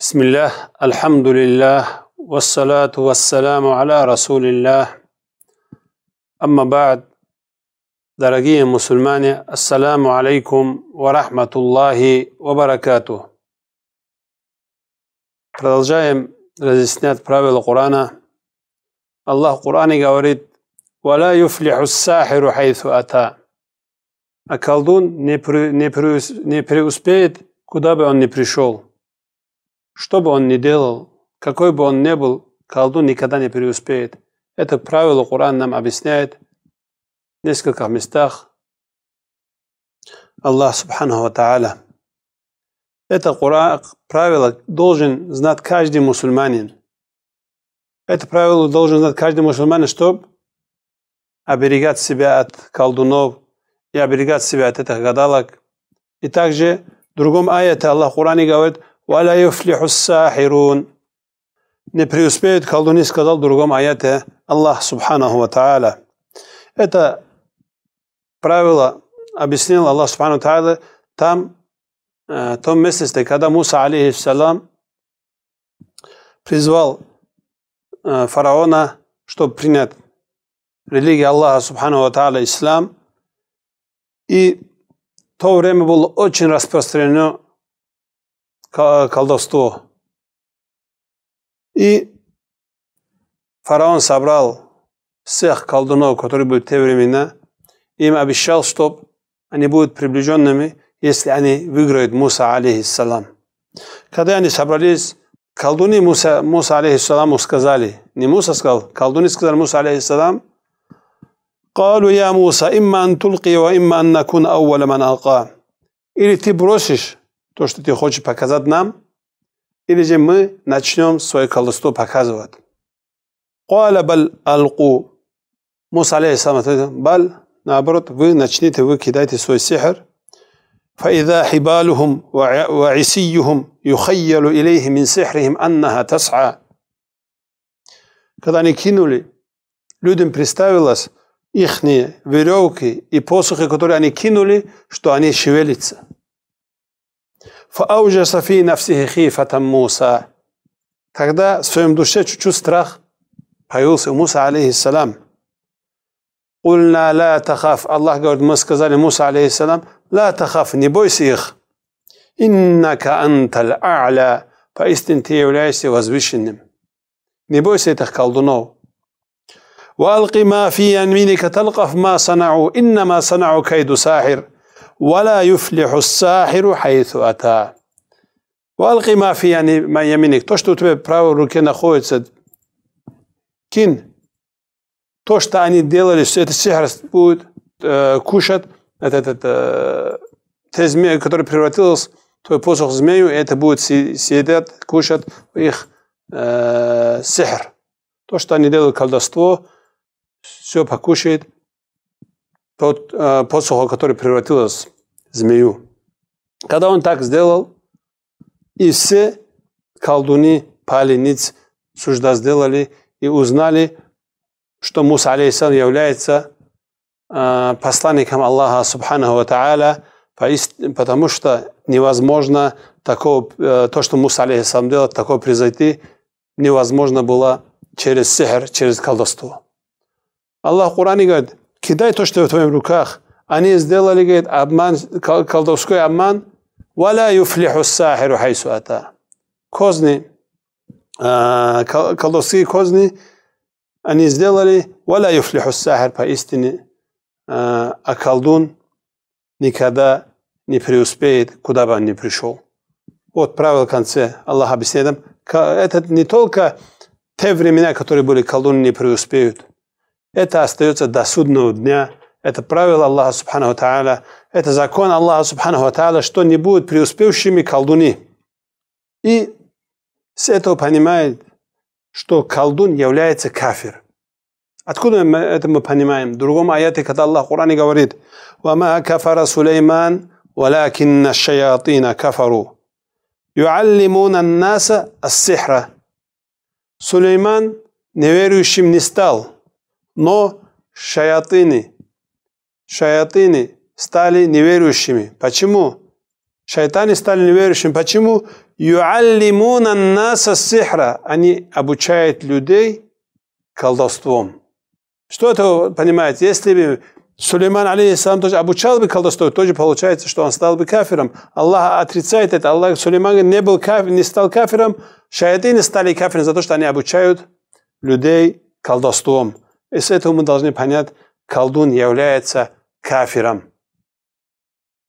بسم الله الحمد لله والصلاة والسلام على رسول الله أما بعد درجي مسلمان السلام عليكم ورحمة الله وبركاته Продолжаем разъяснять правила Корана. Аллах в Коране говорит «Вала юфлиху сахиру хайсу ата». А колдун не преуспеет, куда бы он ни пришел – Что бы он ни делал, какой бы он ни был, колдун никогда не преуспеет. Это правило Коран нам объясняет в нескольких местах. Аллах Субхану Ва Та'аля. Это правило должен знать каждый мусульманин. Это правило должен знать каждый мусульманин, чтобы оберегать себя от колдунов и оберегать себя от этих гадалок. И также в другом аяте Аллах в Коране говорит, ولا يفلح الساحرون не преуспеют колдуны, сказал в другом аяте Аллах Субханаху Ва Та'аля. Это правило объяснил Аллах Субхану Та'аля там, в том месте, когда Муса, алейхиссалам, призвал фараона, чтобы принять религию Аллаха Субхану Ва Та'аля, ислам. И в то время было очень распространено колдовство. И фараон собрал всех колдунов, которые были в те времена, им обещал, что они будут приближенными, если они выиграют Муса, алейхиссалам. Когда они собрались, колдуны Муса, Муса алейхиссаламу сказали, не Муса сказал, колдуны сказали Муса, алейхиссалам, قالوا يا موسى إما أن تلقي وإما أن نكون أول من ألقى. Или ты бросишь то, что ты хочешь показать нам, или же мы начнем свое колдовство показывать. قال بل ألقوا. Муса алейхиссалам ответил, бал, наоборот, вы начните, вы кидайте свой сихр. فإذا حبالهم وعسيهم يخيل إليه من سحرهم أنها تسعى. Когда они кинули, людям представилось их веревки и посохи, которые они кинули, что они шевелятся. فأوجس في نفسه خيفة موسى Тогда в своем душе чуть-чуть страх появился у Муса, алейхиссалам. Ульна ла тахаф. Аллах говорит, мы сказали Муса, алейхиссалам, ла тахаф, не бойся их. Иннака антал а'ля. Поистине ты являешься возвышенным. Не бойся этих колдунов. وألق ما في يمينك تلقف ما صنعوا إنما صنعوا كيد ساحر ولا يفلح الساحر حيث أتى والقي ما في يعني ما يمينك то что у тебя в правой руке находится кинь то что они делали все это сихр будет э, кушать это, это, это те змеи который превратился твой посох в змею это будет съедать кушать их э, сихр то что они делают колдовство все покушает тот э, посох, который превратился в змею. Когда он так сделал, и все колдуны, пали ниц, сужда сделали и узнали, что Муса, алейхиссалам, является э, посланником Аллаха, субханаху ва та'аля, потому что невозможно такого, э, то, что Муса, алейхиссалам, делал, такое произойти, невозможно было через сихр, через колдовство. Аллах в Коране говорит, кидай то, что в твоих руках. Они сделали, говорит, обман, колдовской обман. Валя юфлиху сахиру хайсу ата. Козни, колдовские козни, они сделали, валя юфлиху сахир поистине, а колдун никогда не преуспеет, куда бы он ни пришел. Вот правило в конце. Аллах объясняет это не только те времена, которые были колдуны, не преуспеют. Это остается до судного дня. Это правило Аллаха Субхану Тааля. Это закон Аллаха Субхану Тааля, что не будут преуспевшими колдуни. И с этого понимает, что колдун является кафир. Откуда мы это мы понимаем? В другом аяте, когда Аллах в Коране говорит, «Вама кафара Сулейман, валякинна шаятина кафару». «Юаллимуна наса ассихра». Сулейман неверующим не стал – но шаятыны, шаятыны стали неверующими. Почему? Шайтаны стали неверующими. Почему? юаллимуна наса сихра. Они обучают людей колдовством. Что это понимаете? Если бы Сулейман, алейхиссалам, тоже обучал бы колдовству, тоже получается, что он стал бы кафиром. Аллах отрицает это. Аллах Сулейман не, был кафир, не стал кафиром. Шаятины стали кафиром за то, что они обучают людей колдовством. И с этого мы должны понять, колдун является кафиром.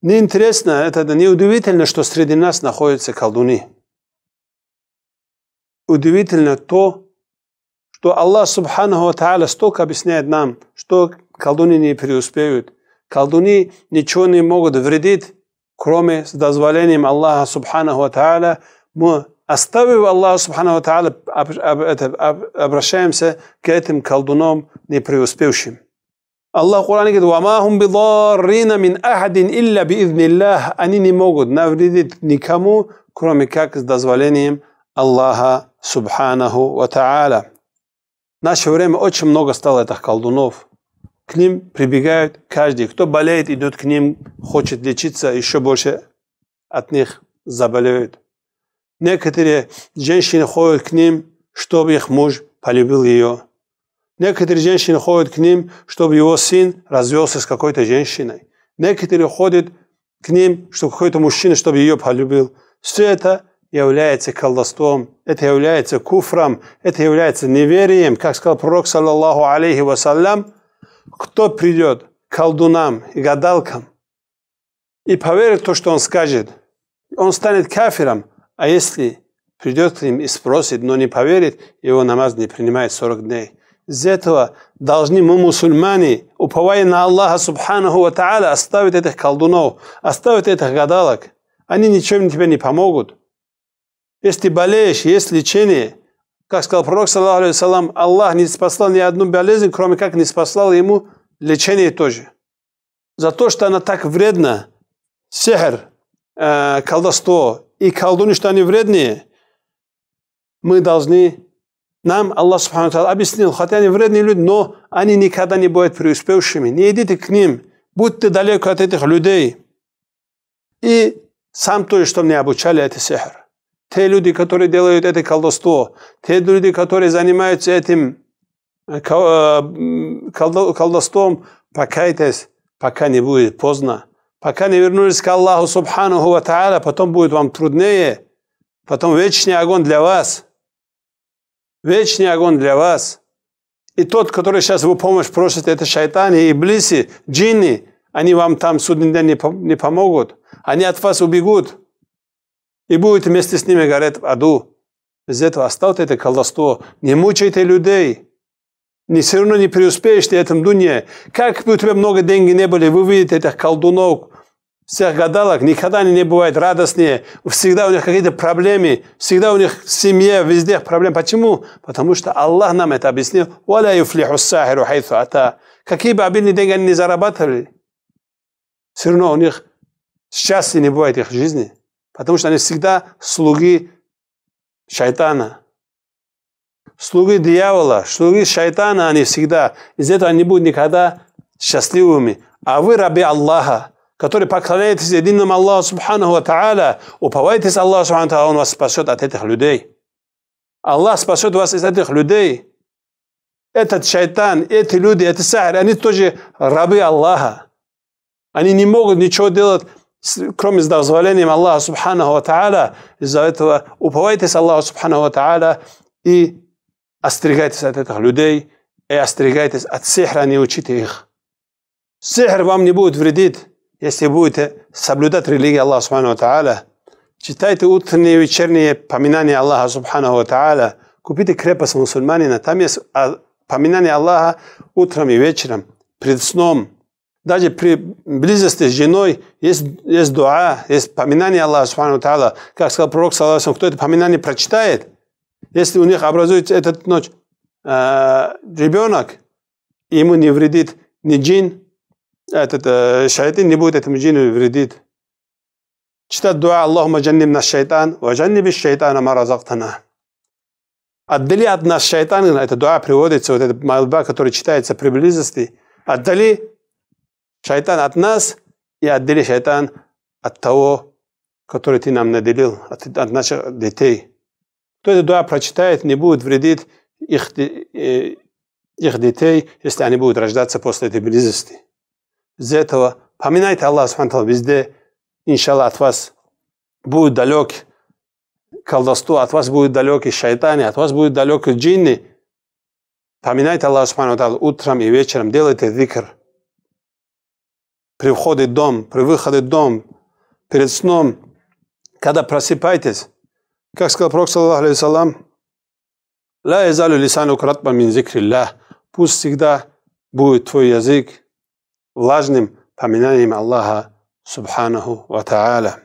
Неинтересно, это неудивительно, что среди нас находятся колдуны. Удивительно то, что Аллах Субханаху Тааля столько объясняет нам, что колдуны не преуспеют. Колдуны ничего не могут вредить, кроме с дозволением Аллаха Субханаху Тааля. Мы, оставив Аллаха Субханаху Тааля, обращаемся к этим колдунам не преуспевшим. Аллах в Коране говорит, «Вама хум бидаррина мин ахадин илля биизниллах». Они не могут навредить никому, кроме как с дозволением Аллаха Субханаху Ва Та'аля. В наше время очень много стало этих колдунов. К ним прибегают каждый. Кто болеет, идет к ним, хочет лечиться, еще больше от них заболеют. Некоторые женщины ходят к ним, чтобы их муж полюбил ее. Некоторые женщины ходят к ним, чтобы его сын развелся с какой-то женщиной. Некоторые ходят к ним, чтобы какой-то мужчина, чтобы ее полюбил. Все это является колдовством, это является куфром, это является неверием. Как сказал пророк, саллаллаху алейхи вассалям, кто придет к колдунам и гадалкам и поверит в то, что он скажет, он станет кафиром. А если придет к ним и спросит, но не поверит, его намаз не принимает 40 дней. Из этого должны мы, мусульмане, уповая на Аллаха Субханаху Ва Та'аля, оставить этих колдунов, оставить этих гадалок. Они ничем тебе не помогут. Если болеешь, есть лечение, как сказал пророк, саллаху Аллах не спасал ни одну болезнь, кроме как не спасал ему лечение тоже. За то, что она так вредна, сехер, э, колдовство и колдуны, что они вредные, мы должны нам Аллах Субхану объяснил, хотя они вредные люди, но они никогда не будут преуспевшими. Не идите к ним, будьте далеко от этих людей. И сам то, что мне обучали, это сихр. Те люди, которые делают это колдовство, те люди, которые занимаются этим э, э, колдовством, покайтесь, пока не будет поздно. Пока не вернулись к Аллаху Субханаху Ва Та'аля, потом будет вам труднее, потом вечный огонь для вас – вечный огонь для вас. И тот, который сейчас вы помощь просит, это шайтаны, и близи, джинни, они вам там судный день не помогут. Они от вас убегут. И будете вместе с ними гореть в аду. Из этого оставьте это колдовство. Не мучайте людей не, все равно не преуспеешь ты в этом дуне. Как бы у тебя много денег не были, вы видите этих колдунов, всех гадалок, никогда они не бывают радостнее. Всегда у них какие-то проблемы, всегда у них в семье, везде проблемы. Почему? Потому что Аллах нам это объяснил. «Валя ата». Какие бы обильные деньги они не зарабатывали, все равно у них счастья не бывает их жизни. Потому что они всегда слуги шайтана. Слуги дьявола, слуги шайтана они всегда. Из этого не будут никогда счастливыми. А вы раби Аллаха который поклоняетесь единому Аллаху Субханаху Ва Та'аля, уповайтесь Аллаху Субханаху Та'аля, Он вас спасет от этих людей. Аллах спасет вас из этих людей. Этот шайтан, эти люди, эти сахар, они тоже рабы Аллаха. Они не могут ничего делать, кроме с дозволением Аллаха Субханаху Ва Та'аля. Из-за этого уповайтесь Аллаху Субханаху Ва Та'аля и остерегайтесь от этих людей, и остерегайтесь от сихра, не учите их. Сихр вам не будет вредить если будете соблюдать религию Аллаха Субхану Тааля, читайте утренние и вечерние поминания Аллаха Субхану Тааля, купите крепость мусульманина, там есть поминание Аллаха утром и вечером, перед сном. Даже при близости с женой есть, есть дуа, есть поминание Аллаха Субхану Тааля. Как сказал пророк, кто это поминание прочитает, если у них образуется этот ночь э, ребенок, ему не вредит ни джин, этот э, шайтан не будет этому джину вредить. Читать дуа Аллахума джаннибна шайтан, ва джанниби шайтана ма. Отдали от нас шайтан, это дуа приводится, вот эта молитва, которая читается при близости. Отдали шайтан от нас и отдали шайтан от того, который ты нам наделил от, от наших детей. Кто эту дуа прочитает, не будет вредить их, э, их детей, если они будут рождаться после этой близости. Из-за этого поминайте Аллах Субхану везде, иншаллах, от вас будет далек колдовство, от вас будет далеки шайтаны, от вас будет далеки джинны. Поминайте Аллах Субхану утром и вечером, делайте зикр. При входе в дом, при выходе в дом, перед сном, когда просыпаетесь, как сказал Пророк, саллаху алейхи «Ла язалю лисану кратма мин зикриллах» Пусть всегда будет твой язык влажным поминанием Аллаха Субханаху Ва Та'аля.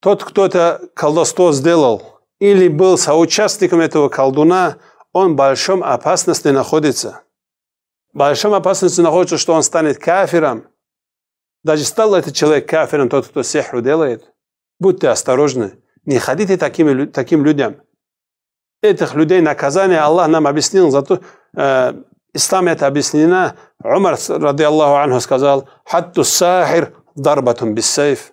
Тот, кто это колдовство сделал или был соучастником этого колдуна, он в большом опасности находится. В большом опасности находится, что он станет кафиром. Даже стал этот человек кафиром, тот, кто сихру делает. Будьте осторожны. Не ходите такими, таким людям. Этих людей наказание Аллах нам объяснил. Зато э, ислам это объяснено. Умар, ради Аллаху анху, сказал, «Хатту сахир дарбатун биссейф».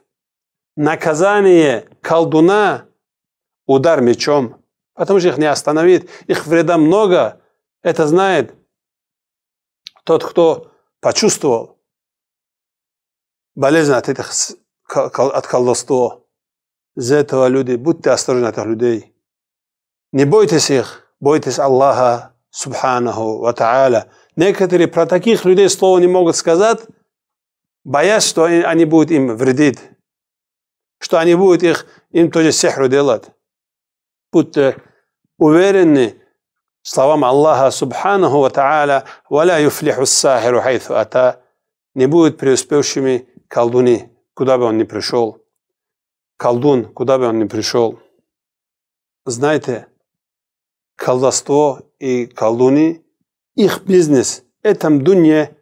Наказание колдуна – удар мечом. Потому что их не остановит. Их вреда много. Это знает тот, кто почувствовал болезнь от этих от колдовства. Из-за этого люди, будьте осторожны от этих людей. Не бойтесь их, бойтесь Аллаха, Субханаху Ва Та'аля. Некоторые про таких людей слова не могут сказать, боясь, что они будут им вредить, что они будут их, им тоже сихру делать. Будьте уверены словам Аллаха Субханаху Ва Та'аля, «Валя юфлиху сахиру хайфу ата» не будет преуспевшими колдуни, куда бы он ни пришел колдун, куда бы он ни пришел. Знаете, колдовство и колдуни, их бизнес, этом дунье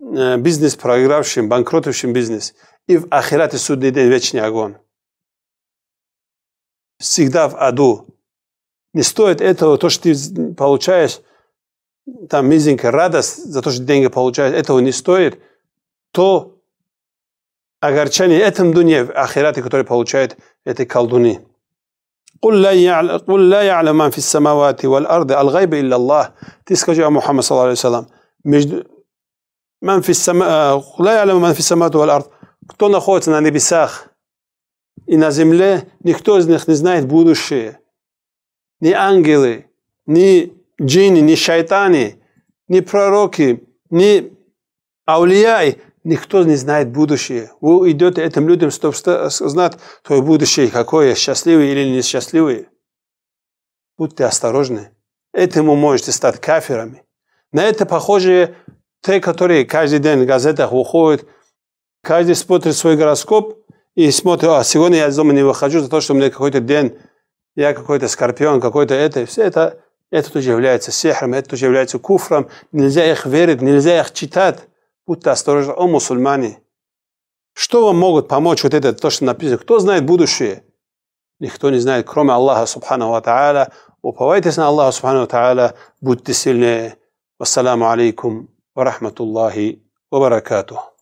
э, бизнес проигравшим, банкротившим бизнес. И в ахирате судный день вечный огонь. Всегда в аду. Не стоит этого, то, что ты получаешь, там мизинка радость за то, что деньги получаешь, этого не стоит. То огорчение этом дуне, ахирате, который получает этой колдуни. قل لا يعلم قل لا يعلم من في السماوات والأرض الغيب إلا الله ты скажи о Мухаммад صلى الله عليه وسلم между من في السماء لا يعلم من في السماوات والأرض кто находится на небесах и на земле никто из них не знает будущее ни ангелы ни джинни ни шайтаны ни пророки ни аулияй Никто не знает будущее. Вы идете этим людям, чтобы знать твое будущее, какое, счастливое или несчастливое. Будьте осторожны. Этому можете стать кафирами. На это похожие те, которые каждый день в газетах выходят, каждый смотрит свой гороскоп и смотрит, а сегодня я из дома не выхожу за то, что у меня какой-то день, я какой-то скорпион, какой-то это. Все это, это тоже является сехром, это тоже является куфром. Нельзя их верить, нельзя их читать. Будьте осторожны, о мусульмане. Что вам могут помочь вот это, то, что написано? Кто знает будущее? Никто не знает, кроме Аллаха Субхану Ва Та'аля. Уповайтесь на Аллаха Субхану Ва Та'аля. Будьте сильнее. Вассаламу алейкум ва рахматуллахи ва баракатух.